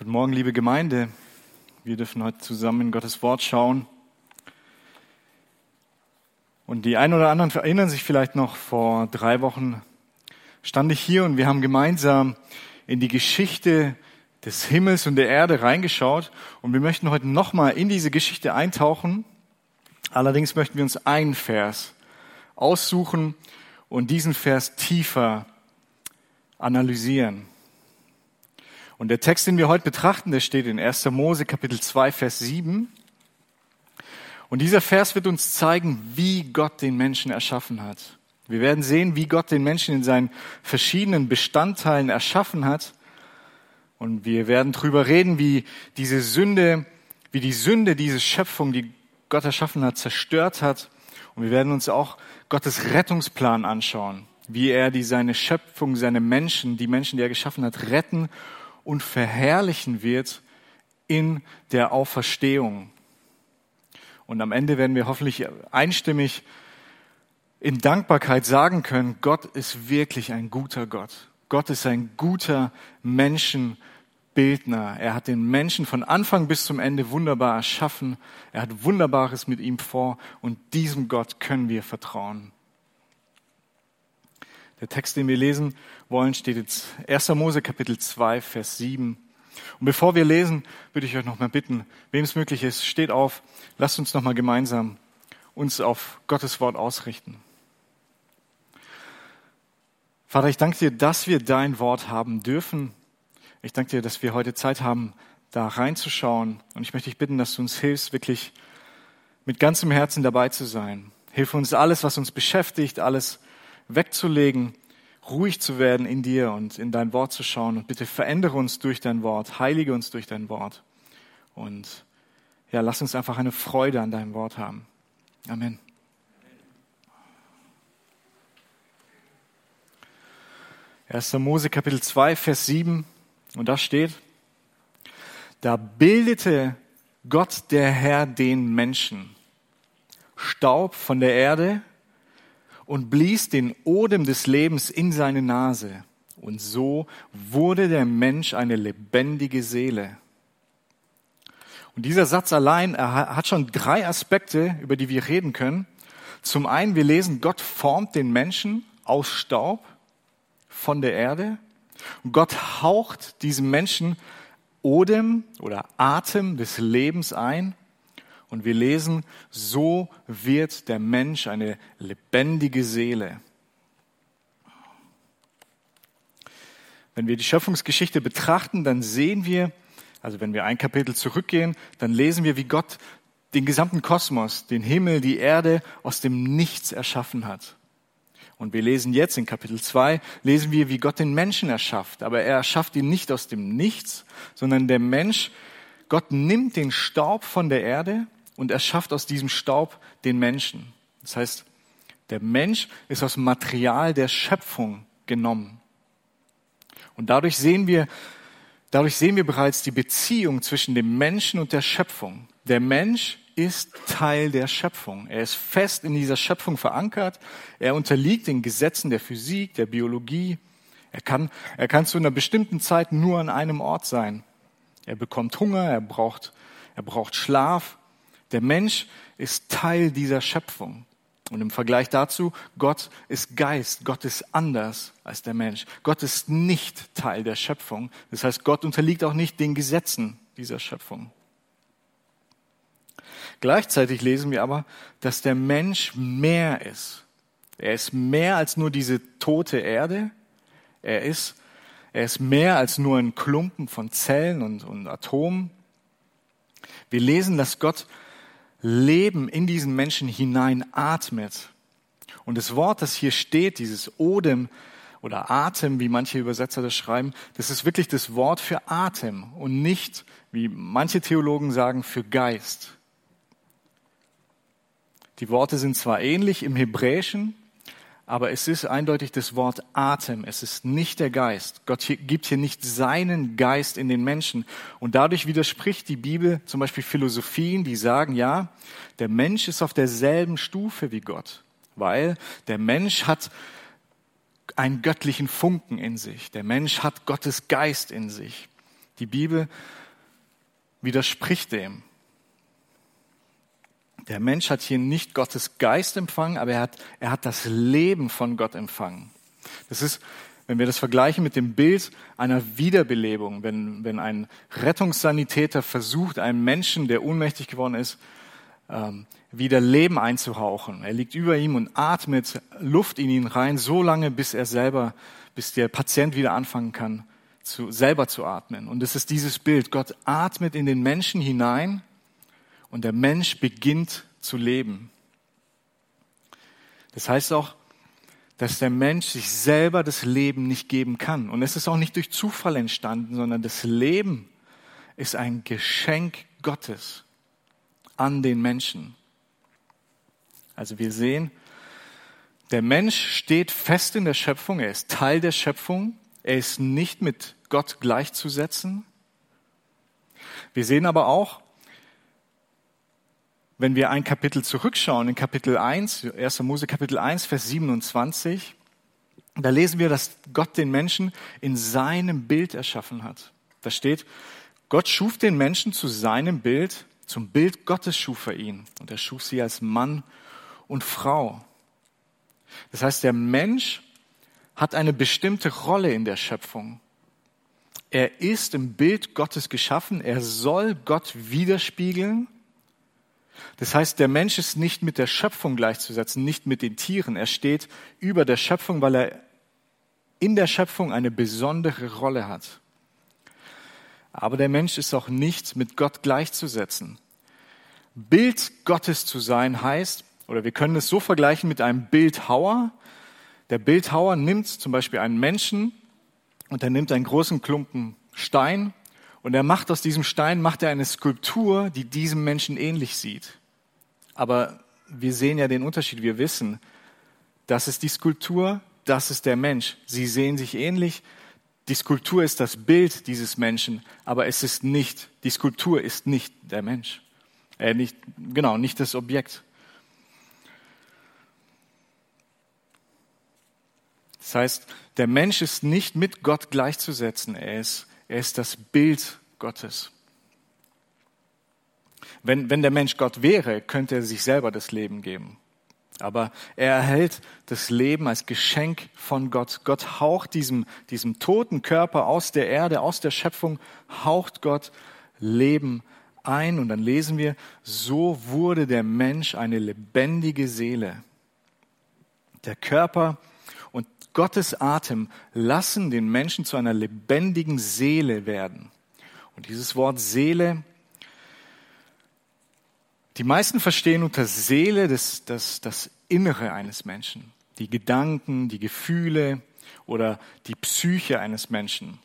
Guten Morgen, liebe Gemeinde. Wir dürfen heute zusammen in Gottes Wort schauen. Und die einen oder anderen erinnern sich vielleicht noch, vor drei Wochen stand ich hier und wir haben gemeinsam in die Geschichte des Himmels und der Erde reingeschaut. Und wir möchten heute nochmal in diese Geschichte eintauchen. Allerdings möchten wir uns einen Vers aussuchen und diesen Vers tiefer analysieren. Und der Text, den wir heute betrachten, der steht in 1. Mose Kapitel 2, Vers 7. Und dieser Vers wird uns zeigen, wie Gott den Menschen erschaffen hat. Wir werden sehen, wie Gott den Menschen in seinen verschiedenen Bestandteilen erschaffen hat. Und wir werden darüber reden, wie diese Sünde, wie die Sünde diese Schöpfung, die Gott erschaffen hat, zerstört hat. Und wir werden uns auch Gottes Rettungsplan anschauen, wie er die seine Schöpfung, seine Menschen, die Menschen, die er geschaffen hat, retten und verherrlichen wird in der Auferstehung. Und am Ende werden wir hoffentlich einstimmig in Dankbarkeit sagen können, Gott ist wirklich ein guter Gott. Gott ist ein guter Menschenbildner. Er hat den Menschen von Anfang bis zum Ende wunderbar erschaffen. Er hat Wunderbares mit ihm vor und diesem Gott können wir vertrauen. Der Text, den wir lesen wollen, steht jetzt 1. Mose Kapitel 2, Vers 7. Und bevor wir lesen, würde ich euch noch mal bitten, wem es möglich ist, steht auf, lasst uns noch mal gemeinsam uns auf Gottes Wort ausrichten. Vater, ich danke dir, dass wir dein Wort haben dürfen. Ich danke dir, dass wir heute Zeit haben, da reinzuschauen. Und ich möchte dich bitten, dass du uns hilfst, wirklich mit ganzem Herzen dabei zu sein. Hilf uns alles, was uns beschäftigt, alles, wegzulegen, ruhig zu werden in dir und in dein Wort zu schauen. Und bitte verändere uns durch dein Wort, heilige uns durch dein Wort. Und ja, lass uns einfach eine Freude an deinem Wort haben. Amen. Erster Mose Kapitel 2, Vers 7. Und da steht, da bildete Gott der Herr den Menschen. Staub von der Erde und blies den Odem des Lebens in seine Nase. Und so wurde der Mensch eine lebendige Seele. Und dieser Satz allein hat schon drei Aspekte, über die wir reden können. Zum einen, wir lesen, Gott formt den Menschen aus Staub von der Erde. Und Gott haucht diesem Menschen Odem oder Atem des Lebens ein. Und wir lesen, so wird der Mensch eine lebendige Seele. Wenn wir die Schöpfungsgeschichte betrachten, dann sehen wir, also wenn wir ein Kapitel zurückgehen, dann lesen wir, wie Gott den gesamten Kosmos, den Himmel, die Erde aus dem Nichts erschaffen hat. Und wir lesen jetzt in Kapitel 2, lesen wir, wie Gott den Menschen erschafft. Aber er erschafft ihn nicht aus dem Nichts, sondern der Mensch, Gott nimmt den Staub von der Erde und erschafft aus diesem Staub den Menschen. Das heißt, der Mensch ist aus Material der Schöpfung genommen. Und dadurch sehen wir, dadurch sehen wir bereits die Beziehung zwischen dem Menschen und der Schöpfung. Der Mensch ist Teil der Schöpfung. Er ist fest in dieser Schöpfung verankert. Er unterliegt den Gesetzen der Physik, der Biologie. Er kann, er kann zu einer bestimmten Zeit nur an einem Ort sein. Er bekommt Hunger, er braucht, er braucht Schlaf. Der Mensch ist Teil dieser Schöpfung. Und im Vergleich dazu, Gott ist Geist, Gott ist anders als der Mensch. Gott ist nicht Teil der Schöpfung. Das heißt, Gott unterliegt auch nicht den Gesetzen dieser Schöpfung. Gleichzeitig lesen wir aber, dass der Mensch mehr ist. Er ist mehr als nur diese tote Erde. Er ist, er ist mehr als nur ein Klumpen von Zellen und, und Atomen. Wir lesen, dass Gott Leben in diesen Menschen hinein atmet. Und das Wort, das hier steht, dieses Odem oder Atem, wie manche Übersetzer das schreiben, das ist wirklich das Wort für Atem und nicht, wie manche Theologen sagen, für Geist. Die Worte sind zwar ähnlich im Hebräischen, aber es ist eindeutig das Wort Atem. Es ist nicht der Geist. Gott gibt hier nicht seinen Geist in den Menschen. Und dadurch widerspricht die Bibel zum Beispiel Philosophien, die sagen, ja, der Mensch ist auf derselben Stufe wie Gott, weil der Mensch hat einen göttlichen Funken in sich. Der Mensch hat Gottes Geist in sich. Die Bibel widerspricht dem. Der Mensch hat hier nicht Gottes Geist empfangen, aber er hat, er hat das Leben von Gott empfangen. Das ist, wenn wir das vergleichen mit dem Bild einer Wiederbelebung, wenn, wenn ein Rettungssanitäter versucht, einem Menschen, der ohnmächtig geworden ist, ähm, wieder Leben einzuhauchen. Er liegt über ihm und atmet Luft in ihn rein, so lange, bis er selber, bis der Patient wieder anfangen kann, zu, selber zu atmen. Und es ist dieses Bild. Gott atmet in den Menschen hinein und der Mensch beginnt zu leben. Das heißt auch, dass der Mensch sich selber das Leben nicht geben kann. Und es ist auch nicht durch Zufall entstanden, sondern das Leben ist ein Geschenk Gottes an den Menschen. Also wir sehen, der Mensch steht fest in der Schöpfung, er ist Teil der Schöpfung, er ist nicht mit Gott gleichzusetzen. Wir sehen aber auch, wenn wir ein Kapitel zurückschauen, in Kapitel 1, 1. Mose Kapitel 1, Vers 27, da lesen wir, dass Gott den Menschen in seinem Bild erschaffen hat. Da steht, Gott schuf den Menschen zu seinem Bild, zum Bild Gottes schuf er ihn und er schuf sie als Mann und Frau. Das heißt, der Mensch hat eine bestimmte Rolle in der Schöpfung. Er ist im Bild Gottes geschaffen, er soll Gott widerspiegeln das heißt, der Mensch ist nicht mit der Schöpfung gleichzusetzen, nicht mit den Tieren. Er steht über der Schöpfung, weil er in der Schöpfung eine besondere Rolle hat. Aber der Mensch ist auch nicht mit Gott gleichzusetzen. Bild Gottes zu sein heißt, oder wir können es so vergleichen mit einem Bildhauer. Der Bildhauer nimmt zum Beispiel einen Menschen und er nimmt einen großen Klumpen Stein und er macht aus diesem Stein, macht er eine Skulptur, die diesem Menschen ähnlich sieht. Aber wir sehen ja den Unterschied. Wir wissen, das ist die Skulptur, das ist der Mensch. Sie sehen sich ähnlich. Die Skulptur ist das Bild dieses Menschen, aber es ist nicht, die Skulptur ist nicht der Mensch. Äh, nicht, genau, nicht das Objekt. Das heißt, der Mensch ist nicht mit Gott gleichzusetzen. Er ist er ist das Bild Gottes. Wenn, wenn der Mensch Gott wäre, könnte er sich selber das Leben geben. Aber er erhält das Leben als Geschenk von Gott. Gott haucht diesem, diesem toten Körper aus der Erde, aus der Schöpfung, haucht Gott Leben ein. Und dann lesen wir, so wurde der Mensch eine lebendige Seele. Der Körper Gottes Atem lassen den Menschen zu einer lebendigen Seele werden. Und dieses Wort Seele, die meisten verstehen unter Seele das, das, das Innere eines Menschen, die Gedanken, die Gefühle oder die Psyche eines Menschen.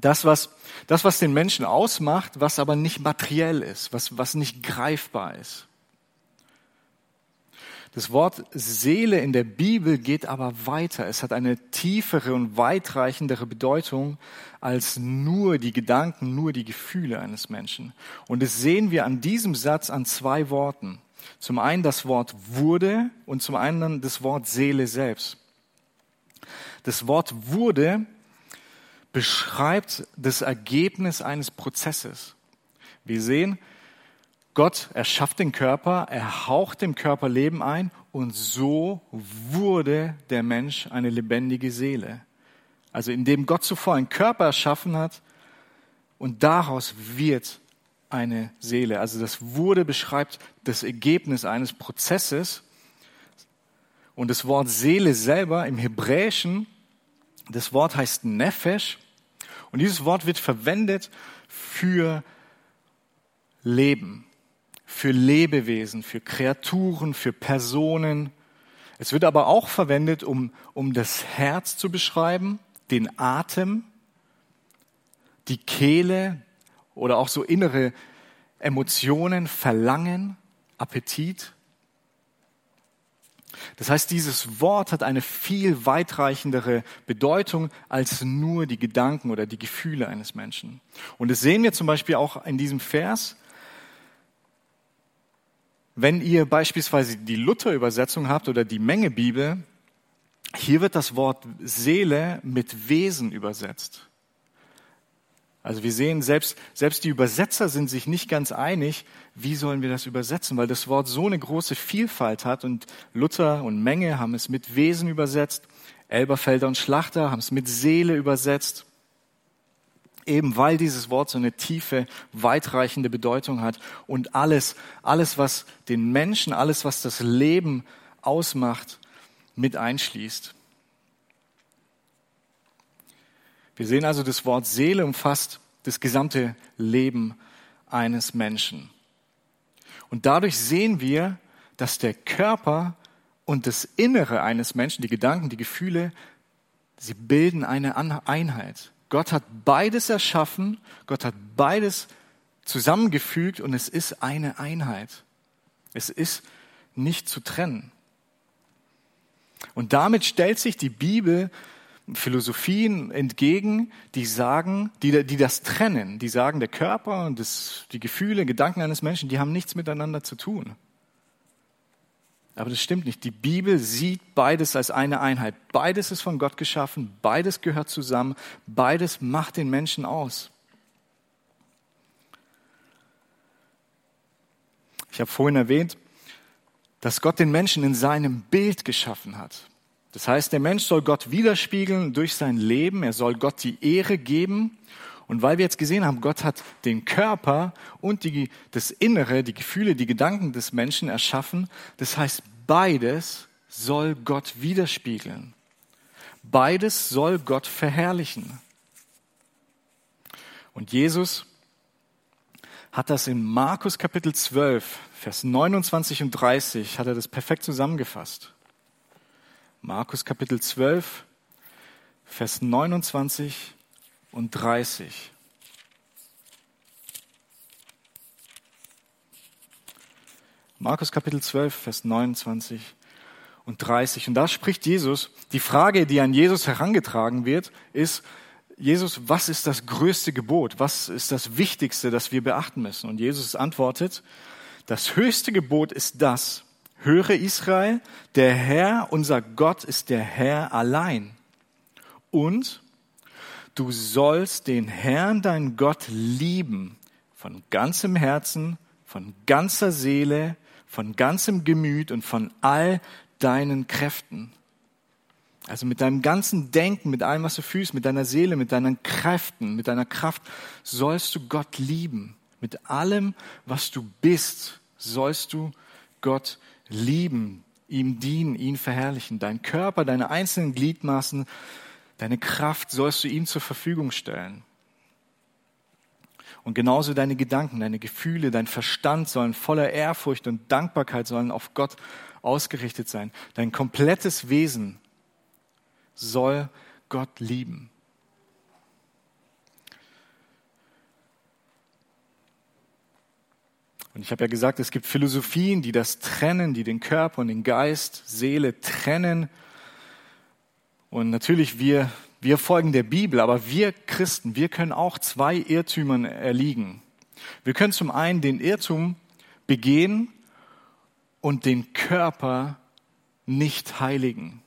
Das was, das, was den Menschen ausmacht, was aber nicht materiell ist, was, was nicht greifbar ist. Das Wort Seele in der Bibel geht aber weiter. Es hat eine tiefere und weitreichendere Bedeutung als nur die Gedanken, nur die Gefühle eines Menschen. Und das sehen wir an diesem Satz an zwei Worten. Zum einen das Wort wurde und zum anderen das Wort Seele selbst. Das Wort wurde beschreibt das Ergebnis eines Prozesses. Wir sehen, Gott erschafft den Körper, er haucht dem Körper Leben ein und so wurde der Mensch eine lebendige Seele. Also indem Gott zuvor einen Körper erschaffen hat und daraus wird eine Seele. Also das wurde beschreibt das Ergebnis eines Prozesses und das Wort Seele selber im Hebräischen, das Wort heißt Nefesh und dieses Wort wird verwendet für Leben für Lebewesen, für Kreaturen, für Personen. Es wird aber auch verwendet, um, um das Herz zu beschreiben, den Atem, die Kehle oder auch so innere Emotionen, Verlangen, Appetit. Das heißt, dieses Wort hat eine viel weitreichendere Bedeutung als nur die Gedanken oder die Gefühle eines Menschen. Und das sehen wir zum Beispiel auch in diesem Vers. Wenn ihr beispielsweise die Luther-Übersetzung habt oder die Menge Bibel, hier wird das Wort Seele mit Wesen übersetzt. Also wir sehen, selbst, selbst die Übersetzer sind sich nicht ganz einig, wie sollen wir das übersetzen, weil das Wort so eine große Vielfalt hat und Luther und Menge haben es mit Wesen übersetzt, Elberfelder und Schlachter haben es mit Seele übersetzt, eben weil dieses Wort so eine tiefe, weitreichende Bedeutung hat und alles, alles, was den Menschen, alles, was das Leben ausmacht, mit einschließt. Wir sehen also, das Wort Seele umfasst das gesamte Leben eines Menschen. Und dadurch sehen wir, dass der Körper und das Innere eines Menschen, die Gedanken, die Gefühle, sie bilden eine Einheit. Gott hat beides erschaffen, Gott hat beides zusammengefügt und es ist eine Einheit. Es ist nicht zu trennen. Und damit stellt sich die Bibel Philosophien entgegen, die sagen, die, die das trennen, die sagen, der Körper und das, die Gefühle, Gedanken eines Menschen, die haben nichts miteinander zu tun. Aber das stimmt nicht. Die Bibel sieht beides als eine Einheit. Beides ist von Gott geschaffen, beides gehört zusammen, beides macht den Menschen aus. Ich habe vorhin erwähnt, dass Gott den Menschen in seinem Bild geschaffen hat. Das heißt, der Mensch soll Gott widerspiegeln durch sein Leben, er soll Gott die Ehre geben. Und weil wir jetzt gesehen haben, Gott hat den Körper und die, das Innere, die Gefühle, die Gedanken des Menschen erschaffen, das heißt, beides soll Gott widerspiegeln. Beides soll Gott verherrlichen. Und Jesus hat das in Markus Kapitel 12, Vers 29 und 30, hat er das perfekt zusammengefasst. Markus Kapitel 12, Vers 29 und 30. Markus Kapitel 12, Vers 29 und 30. Und da spricht Jesus, die Frage, die an Jesus herangetragen wird, ist, Jesus, was ist das größte Gebot? Was ist das Wichtigste, das wir beachten müssen? Und Jesus antwortet, das höchste Gebot ist das, Höre Israel, der Herr, unser Gott, ist der Herr allein. Und du sollst den Herrn, dein Gott, lieben von ganzem Herzen, von ganzer Seele, von ganzem Gemüt und von all deinen Kräften. Also mit deinem ganzen Denken, mit allem, was du fühlst, mit deiner Seele, mit deinen Kräften, mit deiner Kraft, sollst du Gott lieben. Mit allem, was du bist, sollst du Gott lieben, ihm dienen, ihn verherrlichen. Dein Körper, deine einzelnen Gliedmaßen, deine Kraft sollst du ihm zur Verfügung stellen. Und genauso deine Gedanken, deine Gefühle, dein Verstand sollen voller Ehrfurcht und Dankbarkeit sollen auf Gott ausgerichtet sein. Dein komplettes Wesen soll Gott lieben. Und ich habe ja gesagt, es gibt Philosophien, die das trennen, die den Körper und den Geist, Seele trennen. Und natürlich, wir, wir folgen der Bibel, aber wir Christen, wir können auch zwei Irrtümern erliegen. Wir können zum einen den Irrtum begehen und den Körper nicht heiligen.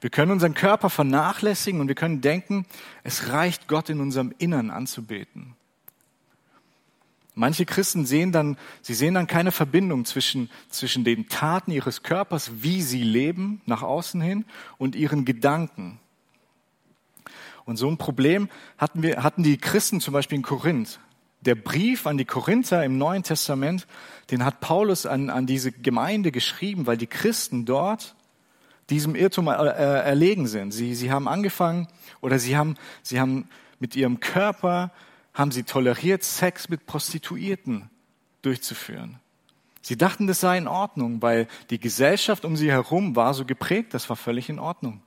Wir können unseren Körper vernachlässigen und wir können denken, es reicht Gott in unserem Innern anzubeten. Manche Christen sehen dann, sie sehen dann keine Verbindung zwischen, zwischen den Taten ihres Körpers, wie sie leben, nach außen hin, und ihren Gedanken. Und so ein Problem hatten wir, hatten die Christen zum Beispiel in Korinth. Der Brief an die Korinther im Neuen Testament, den hat Paulus an, an diese Gemeinde geschrieben, weil die Christen dort diesem Irrtum erlegen sind. Sie, sie haben angefangen oder sie haben, sie haben mit ihrem Körper haben sie toleriert, Sex mit Prostituierten durchzuführen. Sie dachten, das sei in Ordnung, weil die Gesellschaft um sie herum war so geprägt, das war völlig in Ordnung.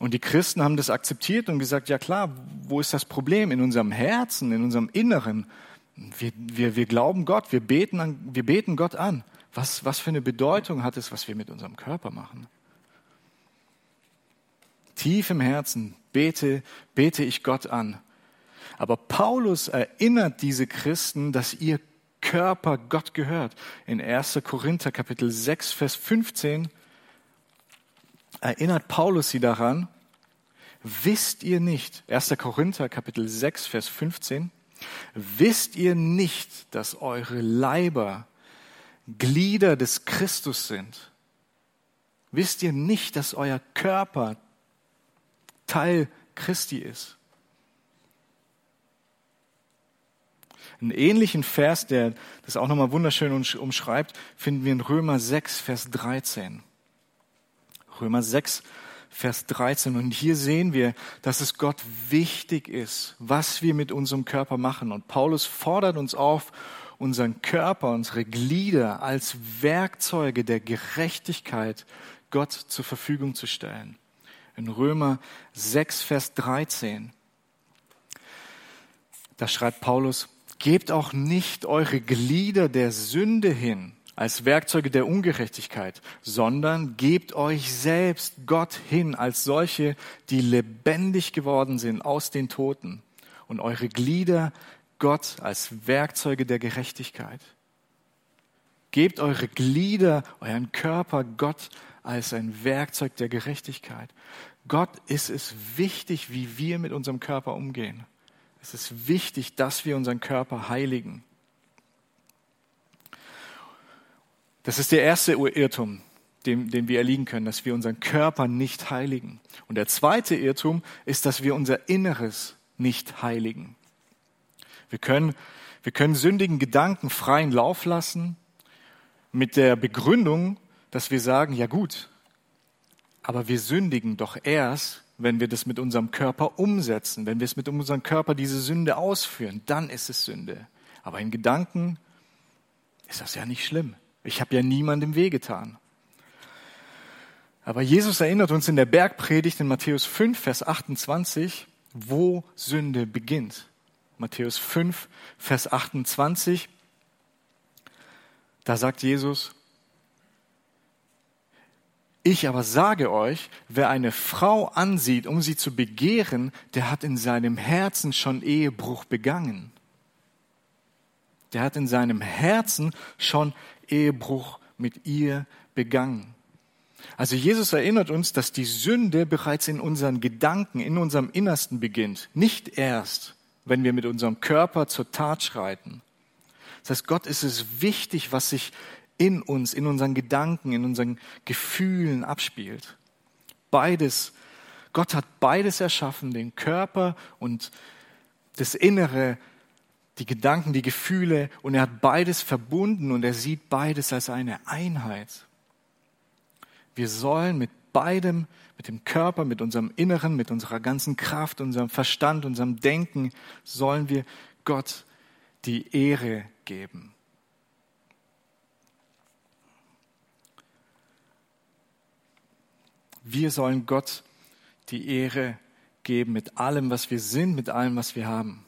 Und die Christen haben das akzeptiert und gesagt, ja klar, wo ist das Problem? In unserem Herzen, in unserem Inneren. Wir, wir, wir glauben Gott, wir beten, an, wir beten Gott an. Was, was für eine Bedeutung hat es, was wir mit unserem Körper machen? Tief im Herzen bete, bete ich Gott an. Aber Paulus erinnert diese Christen, dass ihr Körper Gott gehört. In 1. Korinther Kapitel 6, Vers 15 erinnert Paulus sie daran, wisst ihr nicht, 1. Korinther Kapitel 6, Vers 15, wisst ihr nicht, dass eure Leiber Glieder des Christus sind? Wisst ihr nicht, dass euer Körper Teil Christi ist? Einen ähnlichen Vers, der das auch nochmal wunderschön umschreibt, finden wir in Römer 6, Vers 13. Römer 6, Vers 13. Und hier sehen wir, dass es Gott wichtig ist, was wir mit unserem Körper machen. Und Paulus fordert uns auf, unseren Körper, unsere Glieder als Werkzeuge der Gerechtigkeit Gott zur Verfügung zu stellen. In Römer 6, Vers 13. Da schreibt Paulus, gebt auch nicht eure Glieder der Sünde hin als Werkzeuge der Ungerechtigkeit, sondern gebt euch selbst Gott hin als solche, die lebendig geworden sind aus den Toten und eure Glieder Gott als Werkzeuge der Gerechtigkeit. Gebt eure Glieder, euren Körper Gott als ein Werkzeug der Gerechtigkeit. Gott ist es wichtig, wie wir mit unserem Körper umgehen. Es ist wichtig, dass wir unseren Körper heiligen. Das ist der erste Irrtum, dem, dem wir erliegen können, dass wir unseren Körper nicht heiligen. Und der zweite Irrtum ist, dass wir unser Inneres nicht heiligen. Wir können, wir können sündigen Gedanken freien Lauf lassen mit der Begründung, dass wir sagen, ja gut, aber wir sündigen doch erst, wenn wir das mit unserem Körper umsetzen, wenn wir es mit unserem Körper diese Sünde ausführen, dann ist es Sünde. Aber in Gedanken ist das ja nicht schlimm. Ich habe ja niemandem wehgetan. Aber Jesus erinnert uns in der Bergpredigt in Matthäus 5, Vers 28, wo Sünde beginnt. Matthäus 5, Vers 28. Da sagt Jesus, ich aber sage euch, wer eine Frau ansieht, um sie zu begehren, der hat in seinem Herzen schon Ehebruch begangen. Der hat in seinem Herzen schon Ehebruch mit ihr begangen. Also Jesus erinnert uns, dass die Sünde bereits in unseren Gedanken, in unserem Innersten beginnt. Nicht erst, wenn wir mit unserem Körper zur Tat schreiten. Das heißt, Gott ist es wichtig, was sich in uns, in unseren Gedanken, in unseren Gefühlen abspielt. Beides, Gott hat beides erschaffen, den Körper und das Innere, die Gedanken, die Gefühle, und er hat beides verbunden und er sieht beides als eine Einheit. Wir sollen mit beidem, mit dem Körper, mit unserem Inneren, mit unserer ganzen Kraft, unserem Verstand, unserem Denken, sollen wir Gott die Ehre geben. Wir sollen Gott die Ehre geben mit allem, was wir sind, mit allem, was wir haben.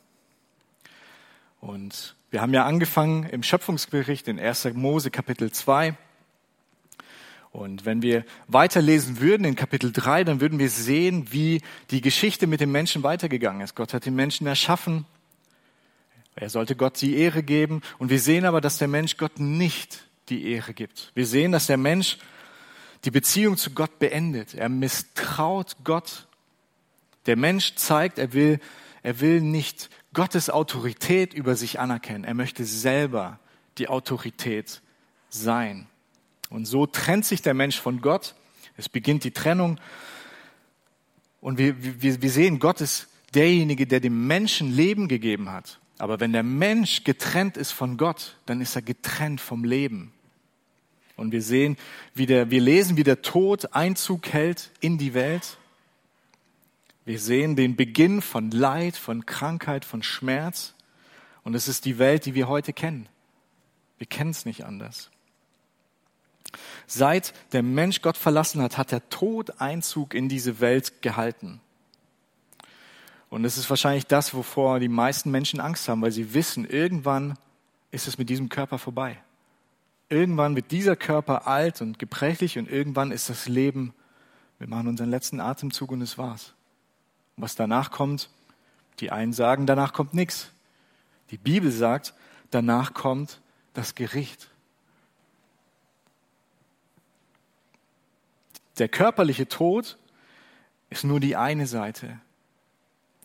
Und wir haben ja angefangen im Schöpfungsbericht in 1. Mose Kapitel 2. Und wenn wir weiterlesen würden in Kapitel 3, dann würden wir sehen, wie die Geschichte mit dem Menschen weitergegangen ist. Gott hat den Menschen erschaffen. Er sollte Gott die Ehre geben. Und wir sehen aber, dass der Mensch Gott nicht die Ehre gibt. Wir sehen, dass der Mensch die Beziehung zu Gott beendet. Er misstraut Gott. Der Mensch zeigt, er will, er will nicht Gottes Autorität über sich anerkennen. Er möchte selber die Autorität sein. Und so trennt sich der Mensch von Gott. Es beginnt die Trennung. Und wir, wir, wir sehen, Gott ist derjenige, der dem Menschen Leben gegeben hat. Aber wenn der Mensch getrennt ist von Gott, dann ist er getrennt vom Leben. Und wir sehen, wie der, wir lesen, wie der Tod Einzug hält in die Welt. Wir sehen den Beginn von Leid, von Krankheit, von Schmerz. Und es ist die Welt, die wir heute kennen. Wir kennen es nicht anders. Seit der Mensch Gott verlassen hat, hat der Tod Einzug in diese Welt gehalten. Und es ist wahrscheinlich das, wovor die meisten Menschen Angst haben, weil sie wissen, irgendwann ist es mit diesem Körper vorbei. Irgendwann wird dieser Körper alt und gebrechlich und irgendwann ist das Leben, wir machen unseren letzten Atemzug und es war's. Und was danach kommt, die einen sagen, danach kommt nichts. Die Bibel sagt, danach kommt das Gericht. Der körperliche Tod ist nur die eine Seite.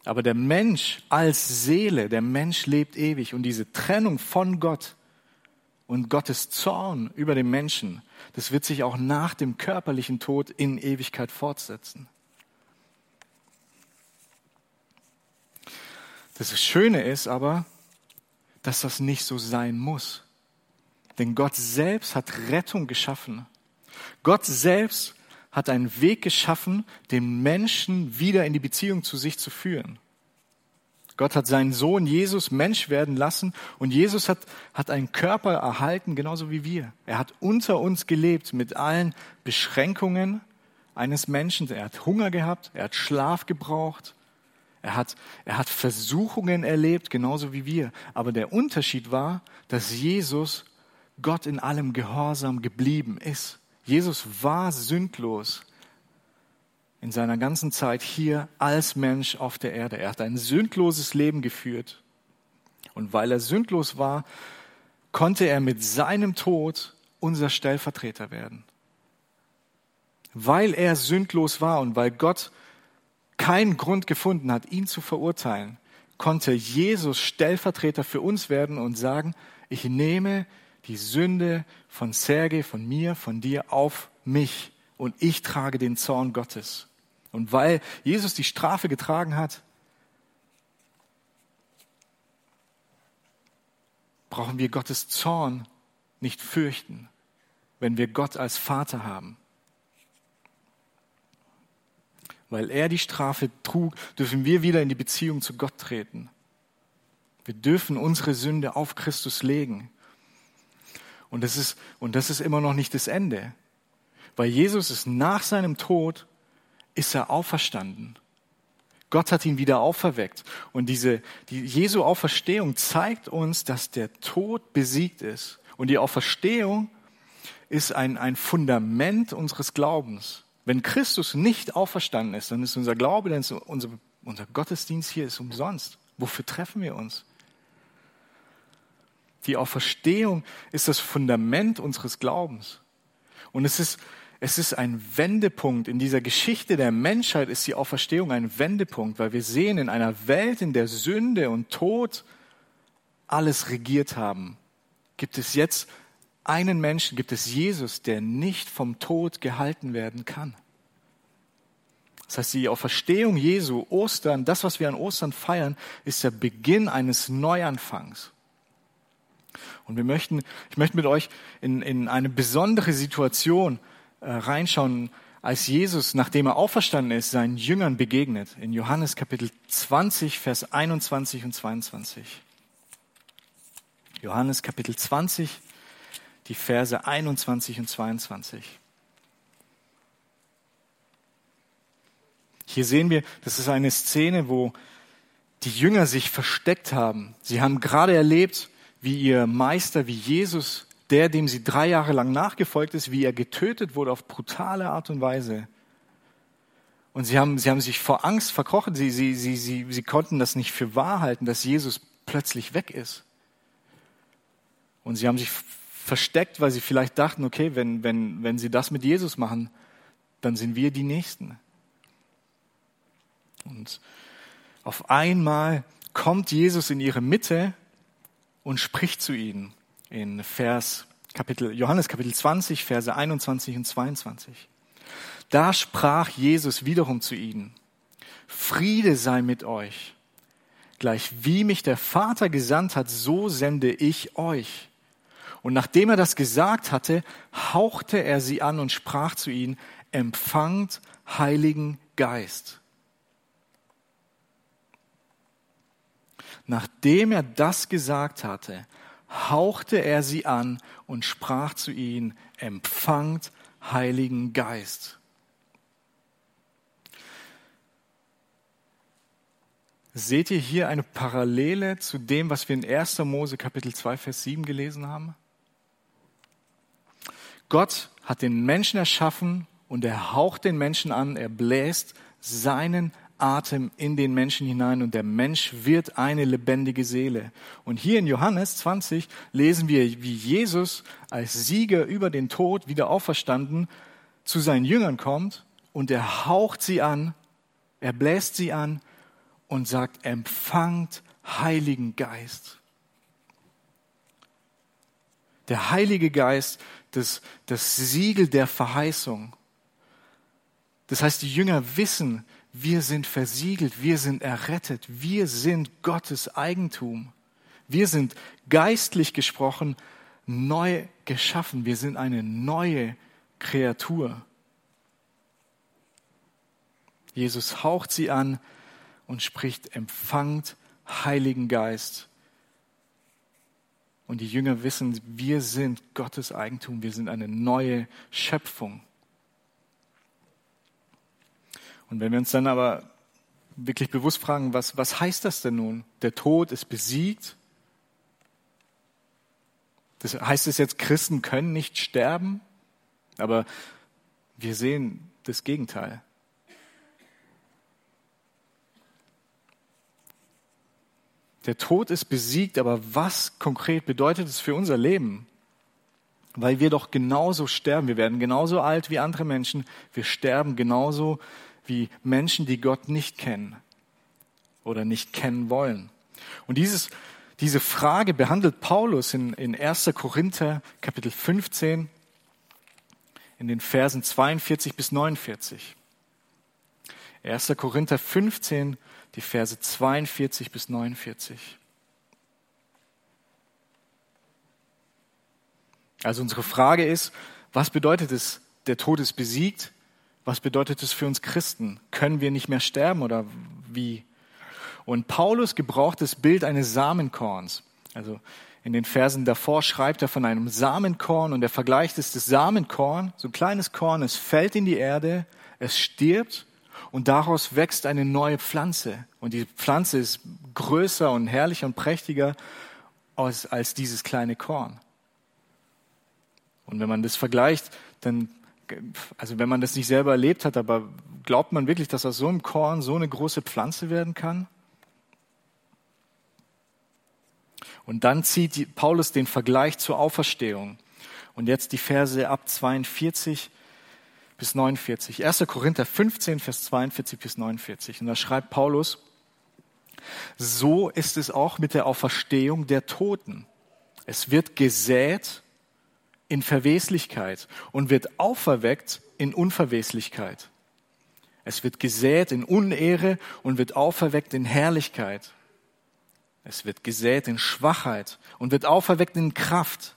Aber der Mensch als Seele, der Mensch lebt ewig und diese Trennung von Gott und Gottes Zorn über den Menschen, das wird sich auch nach dem körperlichen Tod in Ewigkeit fortsetzen. Das Schöne ist aber, dass das nicht so sein muss. Denn Gott selbst hat Rettung geschaffen. Gott selbst hat einen Weg geschaffen, den Menschen wieder in die Beziehung zu sich zu führen. Gott hat seinen Sohn Jesus Mensch werden lassen und Jesus hat, hat einen Körper erhalten, genauso wie wir. Er hat unter uns gelebt mit allen Beschränkungen eines Menschen. Er hat Hunger gehabt, er hat Schlaf gebraucht, er hat, er hat Versuchungen erlebt, genauso wie wir. Aber der Unterschied war, dass Jesus Gott in allem Gehorsam geblieben ist. Jesus war sündlos in seiner ganzen Zeit hier als Mensch auf der Erde. Er hat ein sündloses Leben geführt. Und weil er sündlos war, konnte er mit seinem Tod unser Stellvertreter werden. Weil er sündlos war und weil Gott keinen Grund gefunden hat, ihn zu verurteilen, konnte Jesus Stellvertreter für uns werden und sagen, ich nehme die Sünde von Sergei, von mir, von dir auf mich und ich trage den Zorn Gottes. Und weil Jesus die Strafe getragen hat, brauchen wir Gottes Zorn nicht fürchten, wenn wir Gott als Vater haben. Weil er die Strafe trug, dürfen wir wieder in die Beziehung zu Gott treten. Wir dürfen unsere Sünde auf Christus legen. Und das ist, und das ist immer noch nicht das Ende. Weil Jesus ist nach seinem Tod ist er auferstanden. Gott hat ihn wieder auferweckt. Und diese, die Jesu Auferstehung zeigt uns, dass der Tod besiegt ist. Und die Auferstehung ist ein, ein Fundament unseres Glaubens. Wenn Christus nicht auferstanden ist, dann ist unser Glaube, dann ist unser, unser Gottesdienst hier ist umsonst. Wofür treffen wir uns? Die Auferstehung ist das Fundament unseres Glaubens. Und es ist, es ist ein Wendepunkt. In dieser Geschichte der Menschheit ist die Auferstehung ein Wendepunkt, weil wir sehen, in einer Welt, in der Sünde und Tod alles regiert haben, gibt es jetzt einen Menschen, gibt es Jesus, der nicht vom Tod gehalten werden kann. Das heißt, die Auferstehung Jesu, Ostern, das, was wir an Ostern feiern, ist der Beginn eines Neuanfangs. Und wir möchten, ich möchte mit euch in, in eine besondere Situation reinschauen, als Jesus, nachdem er auferstanden ist, seinen Jüngern begegnet. In Johannes Kapitel 20, Vers 21 und 22. Johannes Kapitel 20, die Verse 21 und 22. Hier sehen wir, das ist eine Szene, wo die Jünger sich versteckt haben. Sie haben gerade erlebt, wie ihr Meister, wie Jesus der, dem sie drei Jahre lang nachgefolgt ist, wie er getötet wurde auf brutale Art und Weise. Und sie haben, sie haben sich vor Angst verkrochen. Sie, sie, sie, sie, sie konnten das nicht für wahr halten, dass Jesus plötzlich weg ist. Und sie haben sich versteckt, weil sie vielleicht dachten, okay, wenn, wenn, wenn sie das mit Jesus machen, dann sind wir die Nächsten. Und auf einmal kommt Jesus in ihre Mitte und spricht zu ihnen in Vers Kapitel, Johannes Kapitel 20, Verse 21 und 22. Da sprach Jesus wiederum zu ihnen, Friede sei mit euch. Gleich wie mich der Vater gesandt hat, so sende ich euch. Und nachdem er das gesagt hatte, hauchte er sie an und sprach zu ihnen, empfangt Heiligen Geist. Nachdem er das gesagt hatte, hauchte er sie an und sprach zu ihnen, empfangt Heiligen Geist. Seht ihr hier eine Parallele zu dem, was wir in 1. Mose Kapitel 2, Vers 7 gelesen haben? Gott hat den Menschen erschaffen und er haucht den Menschen an, er bläst seinen Atem in den Menschen hinein und der Mensch wird eine lebendige Seele. Und hier in Johannes 20 lesen wir, wie Jesus als Sieger über den Tod wieder auferstanden zu seinen Jüngern kommt und er haucht sie an Er bläst sie an und sagt, empfangt Heiligen Geist. Der Heilige Geist, das, das Siegel der Verheißung. Das heißt, die Jünger wissen, wir sind versiegelt, wir sind errettet, wir sind Gottes Eigentum. Wir sind geistlich gesprochen neu geschaffen, wir sind eine neue Kreatur. Jesus haucht sie an und spricht, empfangt Heiligen Geist. Und die Jünger wissen, wir sind Gottes Eigentum, wir sind eine neue Schöpfung. Und wenn wir uns dann aber wirklich bewusst fragen, was, was heißt das denn nun? Der Tod ist besiegt. Das heißt es jetzt, Christen können nicht sterben? Aber wir sehen das Gegenteil. Der Tod ist besiegt, aber was konkret bedeutet es für unser Leben? Weil wir doch genauso sterben. Wir werden genauso alt wie andere Menschen. Wir sterben genauso wie Menschen, die Gott nicht kennen oder nicht kennen wollen. Und dieses, diese Frage behandelt Paulus in, in 1. Korinther Kapitel 15 in den Versen 42 bis 49. 1. Korinther 15, die Verse 42 bis 49. Also unsere Frage ist, was bedeutet es, der Tod ist besiegt? Was bedeutet es für uns Christen? Können wir nicht mehr sterben oder wie? Und Paulus gebraucht das Bild eines Samenkorns. Also in den Versen davor schreibt er von einem Samenkorn und er vergleicht es das Samenkorn, so ein kleines Korn, es fällt in die Erde, es stirbt und daraus wächst eine neue Pflanze. Und die Pflanze ist größer und herrlicher und prächtiger als, als dieses kleine Korn. Und wenn man das vergleicht, dann, also wenn man das nicht selber erlebt hat, aber glaubt man wirklich, dass aus so einem Korn so eine große Pflanze werden kann? Und dann zieht Paulus den Vergleich zur Auferstehung. Und jetzt die Verse ab 42 bis 49. 1. Korinther 15, Vers 42 bis 49. Und da schreibt Paulus, so ist es auch mit der Auferstehung der Toten. Es wird gesät in Verweslichkeit und wird auferweckt in Unverweslichkeit. Es wird gesät in Unehre und wird auferweckt in Herrlichkeit. Es wird gesät in Schwachheit und wird auferweckt in Kraft.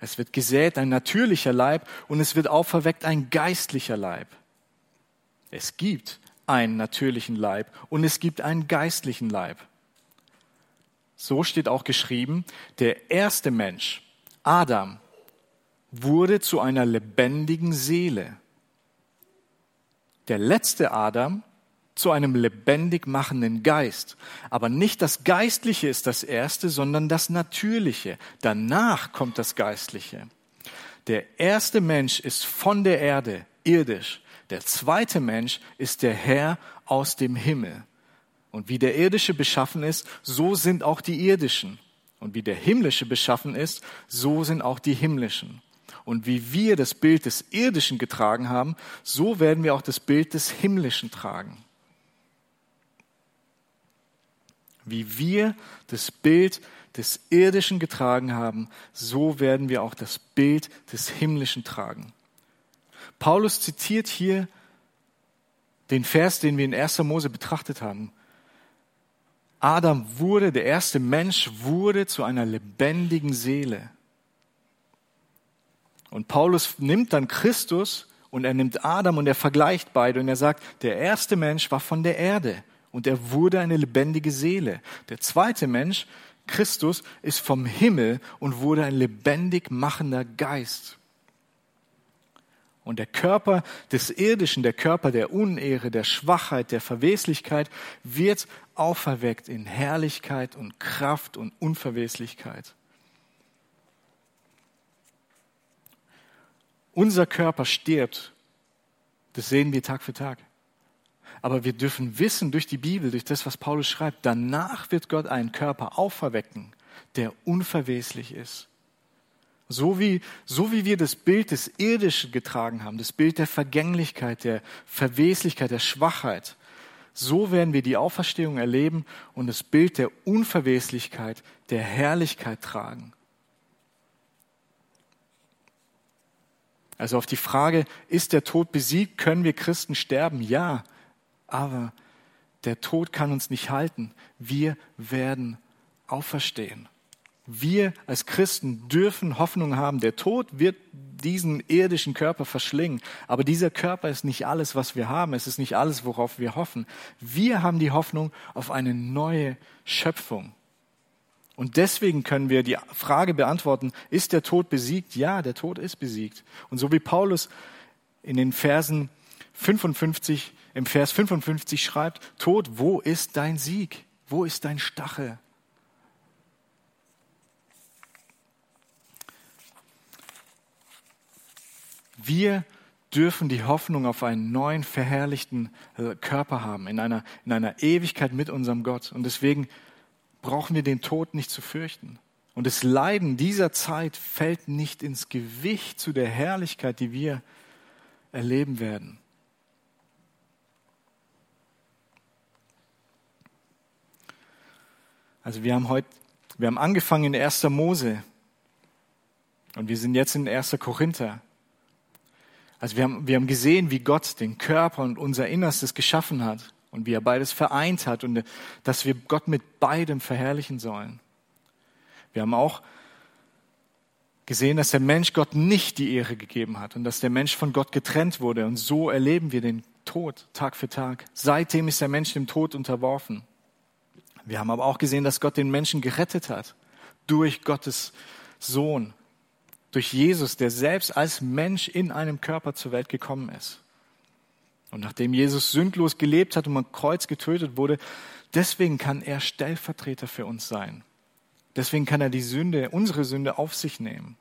Es wird gesät ein natürlicher Leib und es wird auferweckt ein geistlicher Leib. Es gibt einen natürlichen Leib und es gibt einen geistlichen Leib. So steht auch geschrieben, der erste Mensch, Adam, wurde zu einer lebendigen Seele. Der letzte Adam zu einem lebendig machenden Geist. Aber nicht das Geistliche ist das Erste, sondern das Natürliche. Danach kommt das Geistliche. Der erste Mensch ist von der Erde, irdisch. Der zweite Mensch ist der Herr aus dem Himmel. Und wie der irdische beschaffen ist, so sind auch die irdischen. Und wie der himmlische beschaffen ist, so sind auch die himmlischen. Und wie wir das Bild des irdischen getragen haben, so werden wir auch das Bild des himmlischen tragen. Wie wir das Bild des Irdischen getragen haben, so werden wir auch das Bild des Himmlischen tragen. Paulus zitiert hier den Vers, den wir in 1. Mose betrachtet haben. Adam wurde, der erste Mensch wurde zu einer lebendigen Seele. Und Paulus nimmt dann Christus und er nimmt Adam und er vergleicht beide und er sagt, der erste Mensch war von der Erde und er wurde eine lebendige Seele. Der zweite Mensch, Christus, ist vom Himmel und wurde ein lebendig machender Geist. Und der Körper des Irdischen, der Körper der Unehre, der Schwachheit, der Verweslichkeit wird auferweckt in Herrlichkeit und Kraft und Unverweslichkeit. Unser Körper stirbt. Das sehen wir Tag für Tag. Aber wir dürfen wissen durch die Bibel, durch das, was Paulus schreibt, danach wird Gott einen Körper auferwecken, der unverweslich ist. So wie, so wie wir das Bild des Irdischen getragen haben, das Bild der Vergänglichkeit, der Verweslichkeit, der Schwachheit, So werden wir die Auferstehung erleben und das Bild der Unverweslichkeit, der Herrlichkeit tragen. Also auf die Frage, ist der Tod besiegt, können wir Christen sterben? Ja, aber der Tod kann uns nicht halten. Wir werden auferstehen. Wir als Christen dürfen Hoffnung haben. Der Tod wird diesen irdischen Körper verschlingen. Aber dieser Körper ist nicht alles, was wir haben. Es ist nicht alles, worauf wir hoffen. Wir haben die Hoffnung auf eine neue Schöpfung. Und deswegen können wir die Frage beantworten, ist der Tod besiegt? Ja, der Tod ist besiegt. Und so wie Paulus in den Versen 55, im Vers 55 schreibt, Tod, wo ist dein Sieg? Wo ist dein Stachel? Wir dürfen die Hoffnung auf einen neuen, verherrlichten äh, Körper haben, in einer, in einer Ewigkeit mit unserem Gott. Und deswegen brauchen wir den Tod nicht zu fürchten. Und das Leiden dieser Zeit fällt nicht ins Gewicht zu der Herrlichkeit, die wir erleben werden. Also wir haben heute, wir haben angefangen in 1. Mose und wir sind jetzt in 1. Korinther. Also wir haben, wir haben gesehen, wie Gott den Körper und unser Innerstes geschaffen hat und wie er beides vereint hat und dass wir Gott mit beidem verherrlichen sollen. Wir haben auch gesehen, dass der Mensch Gott nicht die Ehre gegeben hat und dass der Mensch von Gott getrennt wurde. Und so erleben wir den Tod Tag für Tag. Seitdem ist der Mensch dem Tod unterworfen. Wir haben aber auch gesehen, dass Gott den Menschen gerettet hat durch Gottes Sohn, durch Jesus, der selbst als Mensch in einem Körper zur Welt gekommen ist. Und nachdem Jesus sündlos gelebt hat und am Kreuz getötet wurde, deswegen kann er Stellvertreter für uns sein. Deswegen kann er die Sünde, unsere Sünde auf sich nehmen.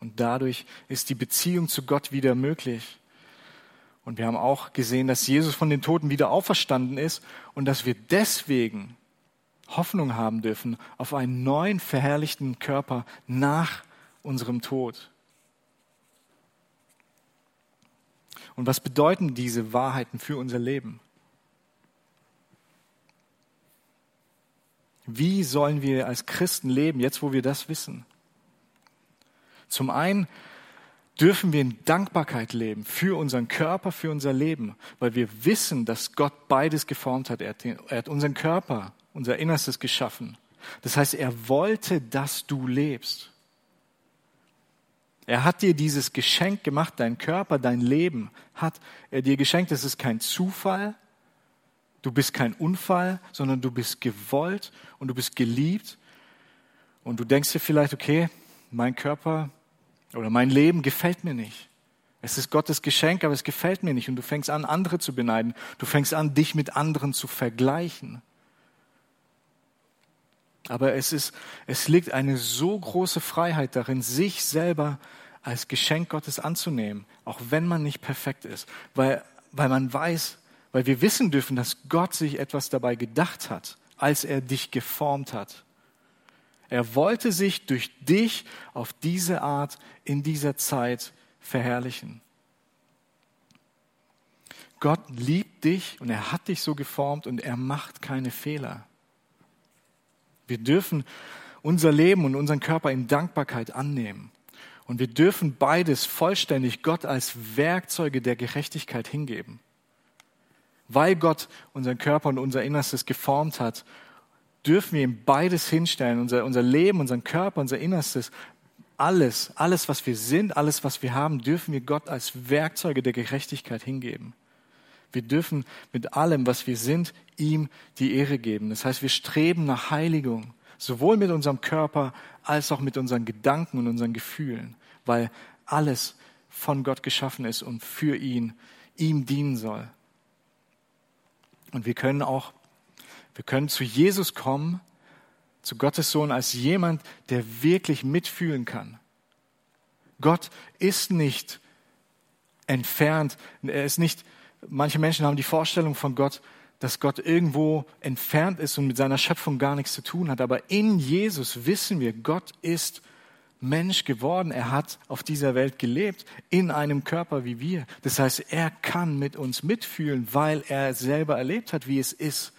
Und dadurch ist die Beziehung zu Gott wieder möglich. Und wir haben auch gesehen, dass Jesus von den Toten wieder auferstanden ist und dass wir deswegen Hoffnung haben dürfen auf einen neuen verherrlichten Körper nach unserem Tod. Und was bedeuten diese Wahrheiten für unser Leben? Wie sollen wir als Christen leben, jetzt wo wir das wissen? Zum einen dürfen wir in Dankbarkeit leben für unseren Körper, für unser Leben, weil wir wissen, dass Gott beides geformt hat. Er hat, er unseren Körper, unser Innerstes geschaffen. Das heißt, er wollte, dass du lebst. Er hat dir dieses Geschenk gemacht, dein Körper, dein Leben hat er dir geschenkt. Es ist kein Zufall, du bist kein Unfall, sondern du bist gewollt und du bist geliebt. Und du denkst dir vielleicht, okay, mein Körper oder mein Leben gefällt mir nicht. Es ist Gottes Geschenk, aber es gefällt mir nicht. Und du fängst an, andere zu beneiden. Du fängst an, dich mit anderen zu vergleichen. Aber es ist, es liegt eine so große Freiheit darin, sich selber als Geschenk Gottes anzunehmen, auch wenn man nicht perfekt ist, weil, weil man weiß, weil wir wissen dürfen, dass Gott sich etwas dabei gedacht hat, als er dich geformt hat. Er wollte sich durch dich auf diese Art in dieser Zeit verherrlichen. Gott liebt dich und er hat dich so geformt und er macht keine Fehler. Wir dürfen unser Leben und unseren Körper in Dankbarkeit annehmen. Und wir dürfen beides vollständig Gott als Werkzeuge der Gerechtigkeit hingeben. Weil Gott unseren Körper und unser Innerstes geformt hat, dürfen wir ihm beides hinstellen, unser, unser Leben, unseren Körper, unser Innerstes, alles, alles, was wir sind, alles, was wir haben, dürfen wir Gott als Werkzeuge der Gerechtigkeit hingeben. Wir dürfen mit allem, was wir sind, ihm die Ehre geben. Das heißt, wir streben nach Heiligung, sowohl mit unserem Körper als auch mit unseren Gedanken und unseren Gefühlen, weil alles von Gott geschaffen ist und für ihn, ihm dienen soll. Und wir können auch, wir können zu Jesus kommen, zu Gottes Sohn als jemand, der wirklich mitfühlen kann. Gott ist nicht entfernt, er ist nicht Manche Menschen haben die Vorstellung von Gott, dass Gott irgendwo entfernt ist und mit seiner Schöpfung gar nichts zu tun hat. Aber in Jesus wissen wir, Gott ist Mensch geworden. Er hat auf dieser Welt gelebt, in einem Körper wie wir. Das heißt, er kann mit uns mitfühlen, weil er selber erlebt hat, wie es ist,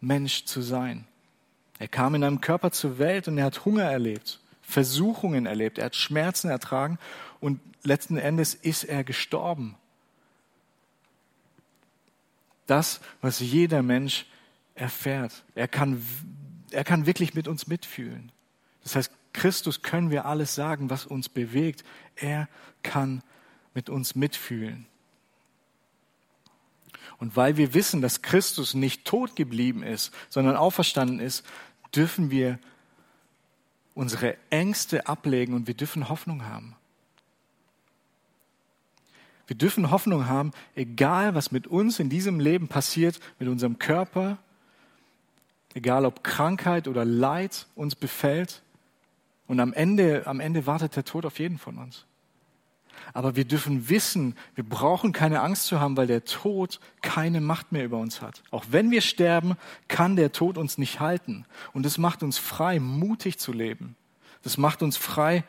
Mensch zu sein. Er kam in einem Körper zur Welt und er hat Hunger erlebt, Versuchungen erlebt, er hat Schmerzen ertragen und letzten Endes ist er gestorben. Das, was jeder Mensch erfährt. Er kann, er kann wirklich mit uns mitfühlen. Das heißt, Christus können wir alles sagen, was uns bewegt. Er kann mit uns mitfühlen. Und weil wir wissen, dass Christus nicht tot geblieben ist, sondern auferstanden ist, dürfen wir unsere Ängste ablegen und wir dürfen Hoffnung haben. Wir dürfen Hoffnung haben, egal was mit uns in diesem Leben passiert, mit unserem Körper, egal ob Krankheit oder Leid uns befällt. Und am Ende, am Ende wartet der Tod auf jeden von uns. Aber wir dürfen wissen, wir brauchen keine Angst zu haben, weil der Tod keine Macht mehr über uns hat. Auch wenn wir sterben, kann der Tod uns nicht halten. Und das macht uns frei, mutig zu leben. Das macht uns frei,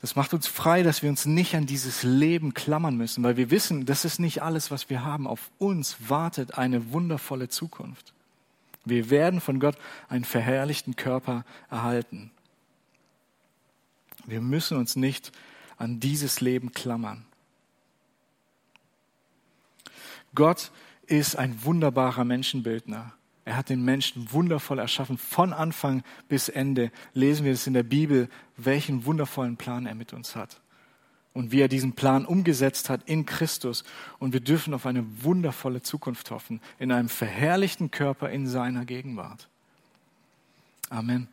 Das macht uns frei, dass wir uns nicht an dieses Leben klammern müssen, weil wir wissen, das ist nicht alles, was wir haben. Auf uns wartet eine wundervolle Zukunft. Wir werden von Gott einen verherrlichten Körper erhalten. Wir müssen uns nicht an dieses Leben klammern. Gott ist ein wunderbarer Menschenbildner. Er hat den Menschen wundervoll erschaffen. Von Anfang bis Ende lesen wir es in der Bibel, welchen wundervollen Plan er mit uns hat. Und wie er diesen Plan umgesetzt hat in Christus. Und wir dürfen auf eine wundervolle Zukunft hoffen, in einem verherrlichten Körper in seiner Gegenwart. Amen.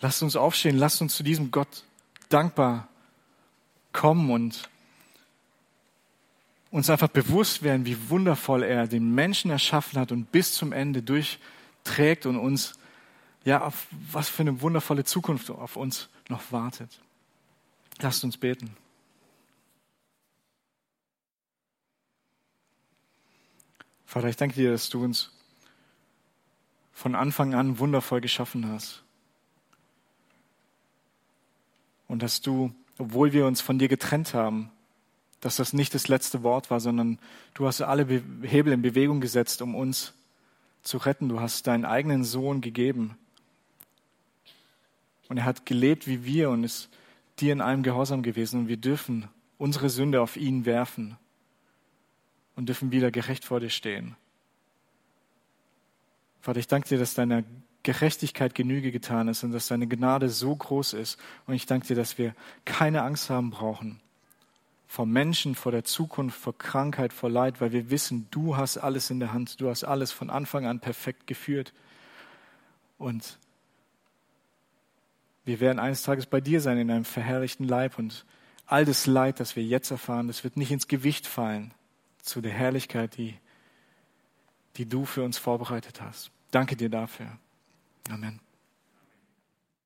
Lasst uns aufstehen, lasst uns zu diesem Gott dankbar kommen und uns einfach bewusst werden, wie wundervoll er den Menschen erschaffen hat und bis zum Ende durchträgt und uns, ja, auf was für eine wundervolle Zukunft auf uns noch wartet. Lasst uns beten. Vater, ich danke dir, dass du uns von Anfang an wundervoll geschaffen hast. Und dass du, obwohl wir uns von dir getrennt haben, dass das nicht das letzte Wort war, sondern du hast alle Hebel in Bewegung gesetzt, um uns zu retten. Du hast deinen eigenen Sohn gegeben. Und er hat gelebt wie wir und ist dir in allem Gehorsam gewesen. Und wir dürfen unsere Sünde auf ihn werfen und dürfen wieder gerecht vor dir stehen. Vater, ich danke dir, dass deiner Gerechtigkeit Genüge getan ist und dass deine Gnade so groß ist. Und ich danke dir, dass wir keine Angst haben brauchen vor Menschen, vor der Zukunft, vor Krankheit, vor Leid, weil wir wissen, du hast alles in der Hand, du hast alles von Anfang an perfekt geführt. Und wir werden eines Tages bei dir sein in einem verherrlichten Leib und all das Leid, das wir jetzt erfahren, das wird nicht ins Gewicht fallen zu der Herrlichkeit, die, die du für uns vorbereitet hast. Danke dir dafür. Amen.